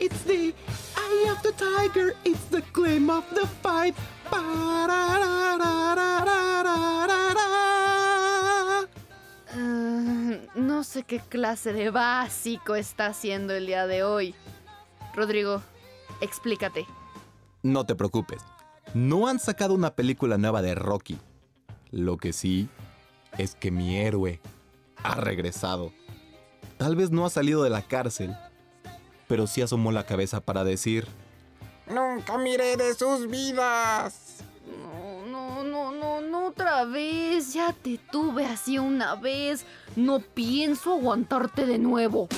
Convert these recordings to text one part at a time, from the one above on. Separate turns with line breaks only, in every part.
It's the eye of the tiger. It's the claim of the fight.
Ah, no sé qué clase de básico está haciendo el día de hoy. Rodrigo, explícate.
No te preocupes. No han sacado una película nueva de Rocky. Lo que sí es que mi héroe ha regresado. Tal vez no ha salido de la cárcel, pero sí asomó la cabeza para decir,
Nunca miré de sus vidas.
No, no, no, no, no otra vez. Ya te tuve así una vez. No pienso aguantarte de nuevo.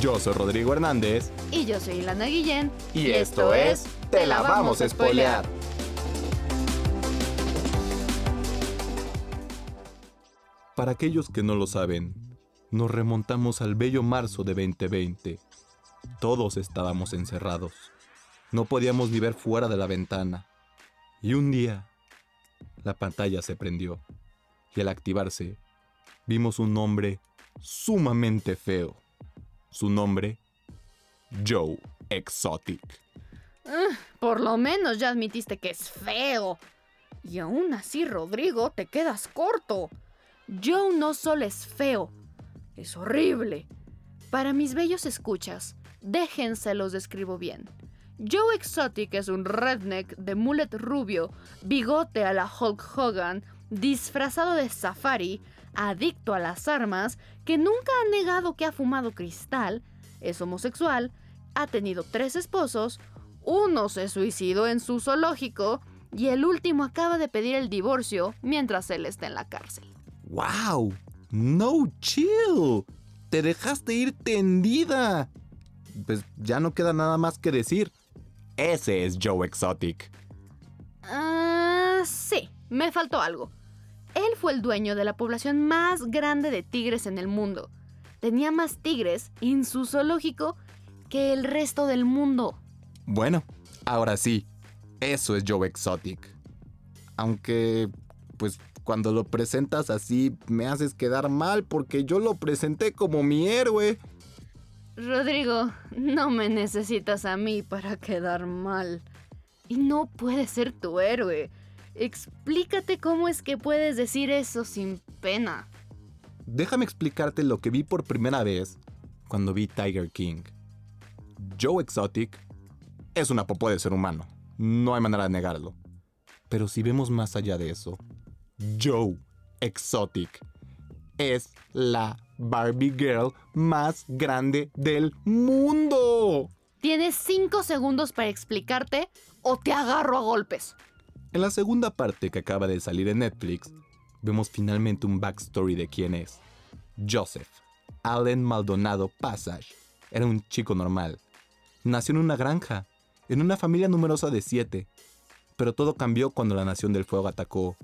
yo soy Rodrigo Hernández
Y yo soy Ilana Guillén.
y esto es Te la vamos a spoilear. Para aquellos que no lo saben, nos remontamos al bello marzo de 2020. Todos estábamos encerrados. No podíamos ni ver fuera de la ventana. Y un día, la pantalla se prendió. Y al activarse, vimos un hombre sumamente feo. Su nombre, Joe Exotic.
Por lo menos ya admitiste que es feo. Y aún así, Rodrigo, te quedas corto. Joe no solo es feo, es horrible. Para mis bellos escuchas, déjense los describo bien. Joe Exotic es un redneck de mullet rubio, bigote a la Hulk Hogan, disfrazado de safari, adicto a las armas, que nunca ha negado que ha fumado cristal, es homosexual, ha tenido tres esposos, uno se suicidó en su zoológico y el último acaba de pedir el divorcio mientras él está en la cárcel.
¡Wow! ¡No chill! ¡Te dejaste ir tendida! Pues ya no queda nada más que decir. Ese es Joe Exotic.
Ah, sí, me faltó algo. Él fue el dueño de la población más grande de tigres en el mundo. Tenía más tigres en su zoológico que el resto del mundo.
Bueno, ahora sí, eso es Joe Exotic. Aunque, pues cuando lo presentas así, me haces quedar mal porque yo lo presenté como mi héroe.
Rodrigo, no me necesitas a mí para quedar mal. Y no puedes ser tu héroe. Explícate cómo es que puedes decir eso sin pena.
Déjame explicarte lo que vi por primera vez cuando vi Tiger King. Joe Exotic es una popó de ser humano. No hay manera de negarlo. Pero si vemos más allá de eso, Joe Exotic es la Barbie Girl más grande del mundo.
Tienes cinco segundos para explicarte o te agarro a golpes.
En la segunda parte que acaba de salir en Netflix, vemos finalmente un backstory de quién es. Joseph, Allen Maldonado Passage, era un chico normal. Nació en una granja, en una familia numerosa de siete. Pero todo cambió cuando la Nación del Fuego atacó.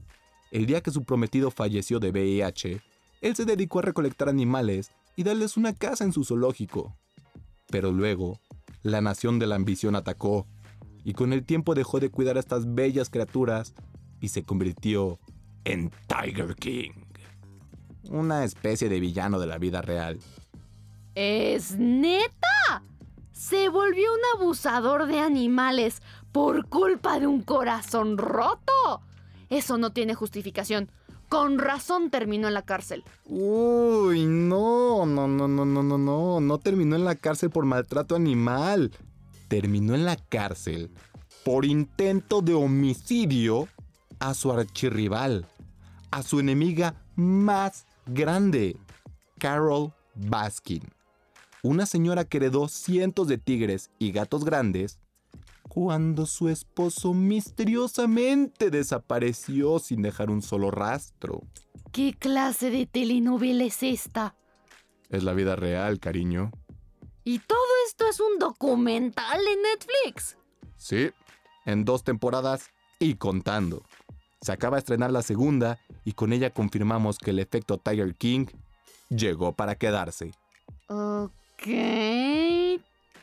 El día que su prometido falleció de VIH, él se dedicó a recolectar animales y darles una casa en su zoológico. Pero luego, la Nación de la Ambición atacó y con el tiempo dejó de cuidar a estas bellas criaturas y se convirtió en Tiger King. Una especie de villano de la vida real.
¿Es neta? Se volvió un abusador de animales por culpa de un corazón roto. Eso no tiene justificación. Con razón terminó en la cárcel.
Uy, no, no, no, no, no, no, no. No terminó en la cárcel por maltrato animal. Terminó en la cárcel por intento de homicidio a su archirrival, a su enemiga más grande, Carol Baskin. Una señora que heredó cientos de tigres y gatos grandes cuando su esposo misteriosamente desapareció sin dejar un solo rastro.
¿Qué clase de telenovela es esta?
Es la vida real, cariño.
Y todo esto es un documental en Netflix.
Sí, en dos temporadas y contando. Se acaba de estrenar la segunda y con ella confirmamos que el efecto Tiger King llegó para quedarse.
Ok.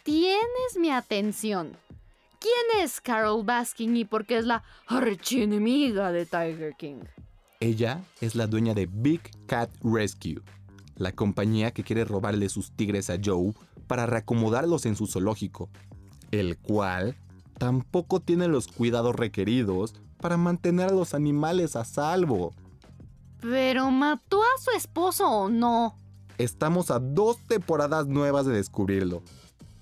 Tienes mi atención. ¿Quién es Carol Baskin y por qué es la archienemiga de Tiger King?
Ella es la dueña de Big Cat Rescue, la compañía que quiere robarle sus tigres a Joe para reacomodarlos en su zoológico, el cual tampoco tiene los cuidados requeridos para mantener a los animales a salvo.
¿Pero mató a su esposo o no?
Estamos a dos temporadas nuevas de descubrirlo.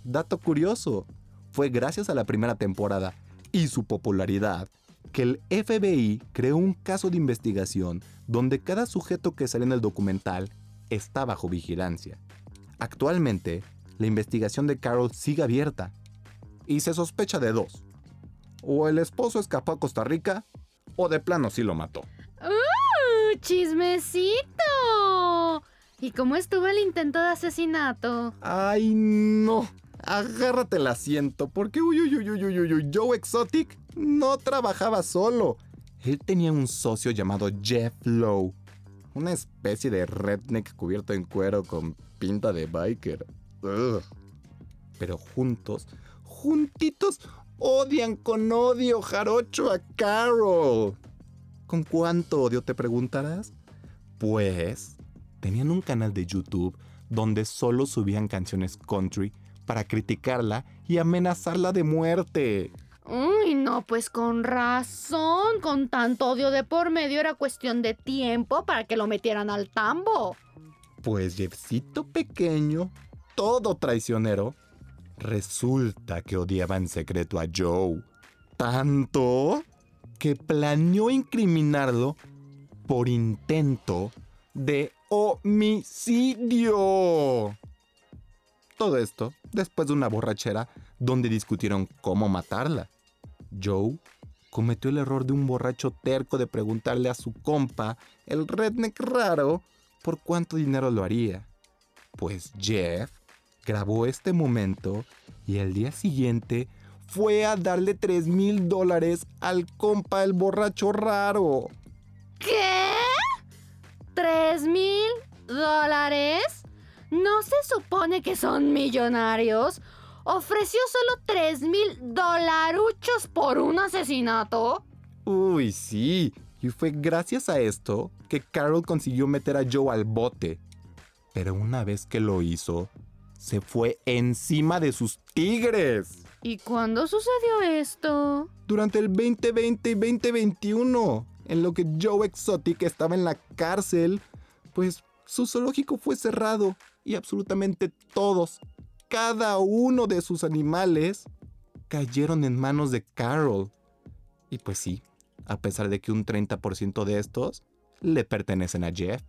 Dato curioso, fue gracias a la primera temporada y su popularidad que el FBI creó un caso de investigación donde cada sujeto que sale en el documental está bajo vigilancia. Actualmente, la investigación de Carol sigue abierta y se sospecha de dos. O el esposo escapó a Costa Rica o de plano sí lo mató.
¡Uh, ¡Chismecito! ¿Y cómo estuvo el intento de asesinato?
¡Ay, no! Agárrate el asiento, porque uy, Joe Exotic no trabajaba solo. Él tenía un socio llamado Jeff Lowe, una especie de redneck cubierto en cuero con pinta de biker. Pero juntos, juntitos, odian con odio jarocho a Carol. ¿Con cuánto odio te preguntarás? Pues tenían un canal de YouTube donde solo subían canciones country para criticarla y amenazarla de muerte.
Uy, no, pues con razón, con tanto odio de por medio era cuestión de tiempo para que lo metieran al tambo.
Pues Jeffcito pequeño, todo traicionero, resulta que odiaba en secreto a Joe. Tanto que planeó incriminarlo por intento de homicidio. Todo esto después de una borrachera donde discutieron cómo matarla. Joe cometió el error de un borracho terco de preguntarle a su compa, el redneck raro, por cuánto dinero lo haría. Pues Jeff grabó este momento y al día siguiente fue a darle 3 mil dólares al compa el borracho raro.
¿Qué? ¿Tres mil dólares? ¿No se supone que son millonarios? ¿Ofreció solo tres mil dolaruchos por un asesinato?
Uy, sí. Y fue gracias a esto que Carol consiguió meter a Joe al bote. Pero una vez que lo hizo, se fue encima de sus tigres.
¿Y cuándo sucedió esto?
Durante el 2020 y 2021, en lo que Joe Exotic estaba en la cárcel, pues su zoológico fue cerrado y absolutamente todos, cada uno de sus animales, cayeron en manos de Carol. Y pues sí, a pesar de que un 30% de estos le pertenecen a Jeff.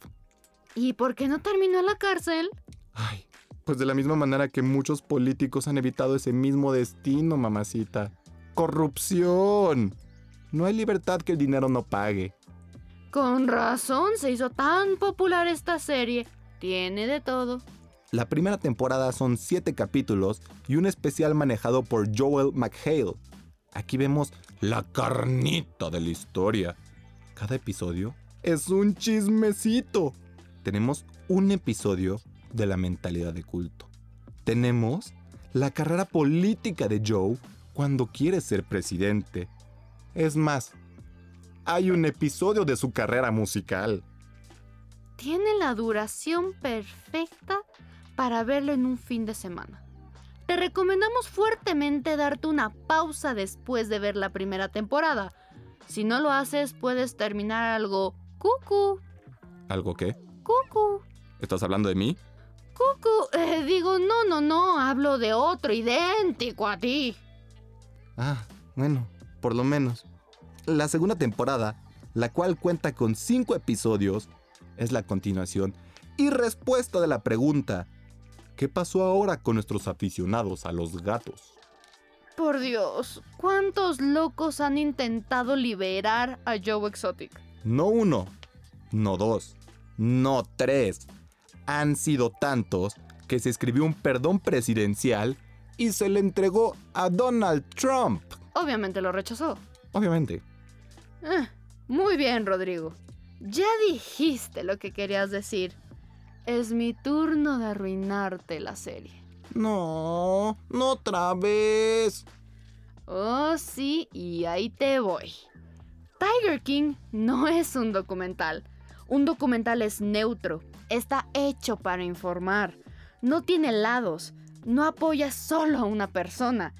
¿Y por qué no terminó en la cárcel?
Ay, pues de la misma manera que muchos políticos han evitado ese mismo destino, mamacita. Corrupción. No hay libertad que el dinero no pague.
Con razón se hizo tan popular esta serie. Tiene de todo.
La primera temporada son 7 capítulos y un especial manejado por Joel McHale. Aquí vemos la carnita de la historia. Cada episodio es un chismecito. Tenemos un episodio de la mentalidad de culto. Tenemos la carrera política de Joe cuando quiere ser presidente. Es más, hay un episodio de su carrera musical.
Tiene la duración perfecta para verlo en un fin de semana. Te recomendamos fuertemente darte una pausa después de ver la primera temporada. Si no lo haces, puedes terminar algo cucu.
¿Algo qué?
Cucu.
¿Estás hablando de mí?
Cucu. Eh, digo, no, no, no. Hablo de otro idéntico a ti.
Ah, bueno, por lo menos. La segunda temporada, la cual cuenta con 5 episodios, es la continuación y respuesta de la pregunta, ¿qué pasó ahora con nuestros aficionados a los gatos?
Por Dios, ¿cuántos locos han intentado liberar a Joe Exotic?
No uno, no dos, no tres. Han sido tantos que se escribió un perdón presidencial y se le entregó a Donald Trump.
Obviamente lo rechazó.
Obviamente.
Ah, muy bien, Rodrigo. Ya dijiste lo que querías decir. Es mi turno de arruinarte la serie.
No, no otra vez.
Oh, sí, y ahí te voy. Tiger King no es un documental. Un documental es neutro. Está hecho para informar. No tiene lados. no apoya solo a una persona.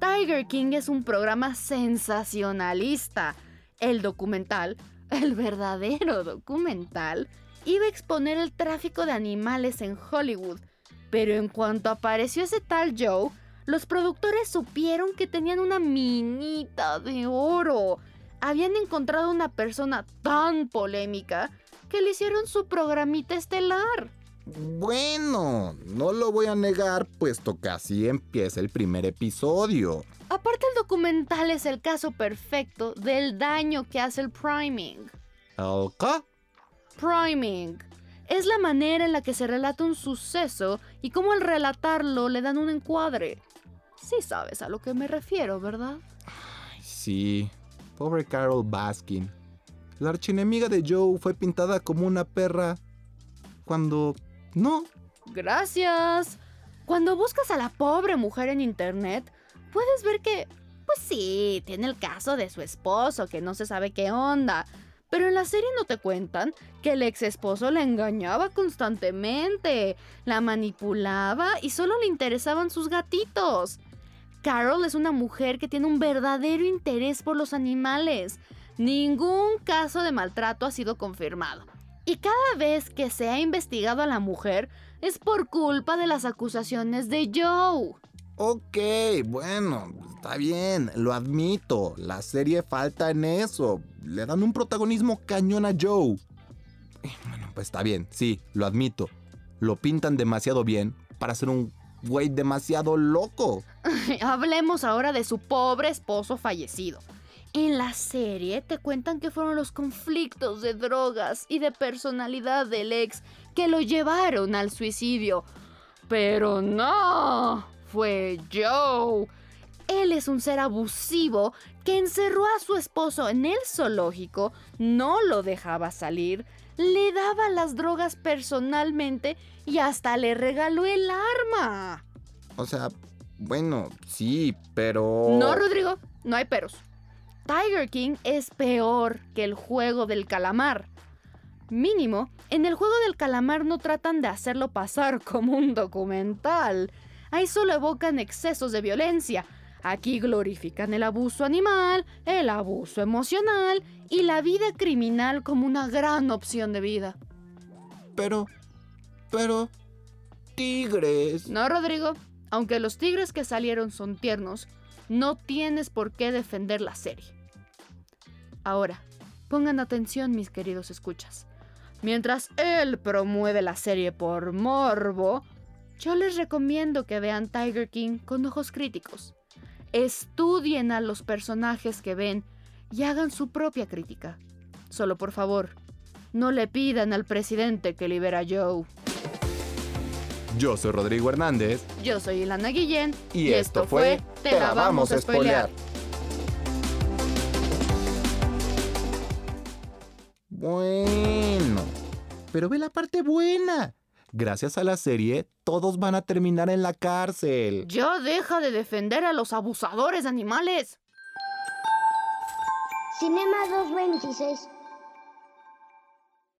Tiger King es un programa sensacionalista. El documental, el verdadero documental, iba a exponer el tráfico de animales en Hollywood. Pero en cuanto apareció ese tal Joe, los productores supieron que tenían una minita de oro. Habían encontrado una persona tan polémica que le hicieron su programita estelar.
Bueno, no lo voy a negar, puesto que así empieza el primer episodio.
Aparte el documental es el caso perfecto del daño que hace el priming.
¿El qué?
Priming. Es la manera en la que se relata un suceso y cómo al relatarlo le dan un encuadre. Sí sabes a lo que me refiero, ¿verdad?
Ay, sí. Pobre Carol Baskin. La archienemiga de Joe fue pintada como una perra cuando no.
Gracias. Cuando buscas a la pobre mujer en internet, puedes ver que, pues sí, tiene el caso de su esposo que no se sabe qué onda. Pero en la serie no te cuentan que el ex esposo la engañaba constantemente, la manipulaba y solo le interesaban sus gatitos. Carol es una mujer que tiene un verdadero interés por los animales. Ningún caso de maltrato ha sido confirmado. Y cada vez que se ha investigado a la mujer es por culpa de las acusaciones de Joe.
Ok, bueno, está bien, lo admito. La serie falta en eso. Le dan un protagonismo cañón a Joe. Eh, Bueno, pues está bien, sí, lo admito. Lo pintan demasiado bien para ser un güey demasiado loco.
Hablemos ahora de su pobre esposo fallecido. En la serie te cuentan que fueron los conflictos de drogas y de personalidad del ex que lo llevaron al suicidio. Pero no, fue Joe. Él es un ser abusivo que encerró a su esposo en el zoológico, no lo dejaba salir, le daba las drogas personalmente y hasta le regaló el arma.
O sea, bueno, sí, pero...
No, Rodrigo, no hay peros. Tiger King es peor que el juego del calamar. Mínimo, en el juego del calamar no tratan de hacerlo pasar como un documental. Ahí solo evocan excesos de violencia. Aquí glorifican el abuso animal, el abuso emocional y la vida criminal como una gran opción de vida.
Pero... Pero... Tigres.
No, Rodrigo, aunque los tigres que salieron son tiernos, no tienes por qué defender la serie. Ahora, pongan atención mis queridos escuchas. Mientras él promueve la serie por morbo, yo les recomiendo que vean Tiger King con ojos críticos. Estudien a los personajes que ven y hagan su propia crítica. Solo por favor, no le pidan al presidente que libera a Joe.
Yo soy Rodrigo Hernández.
Yo soy Ilana Guillén
Y esto fue
Te la vamos a spoilear.
Bueno, pero ve la parte buena. Gracias a la serie, todos van a terminar en la cárcel.
Ya deja de defender a los abusadores de animales.
Cinema 226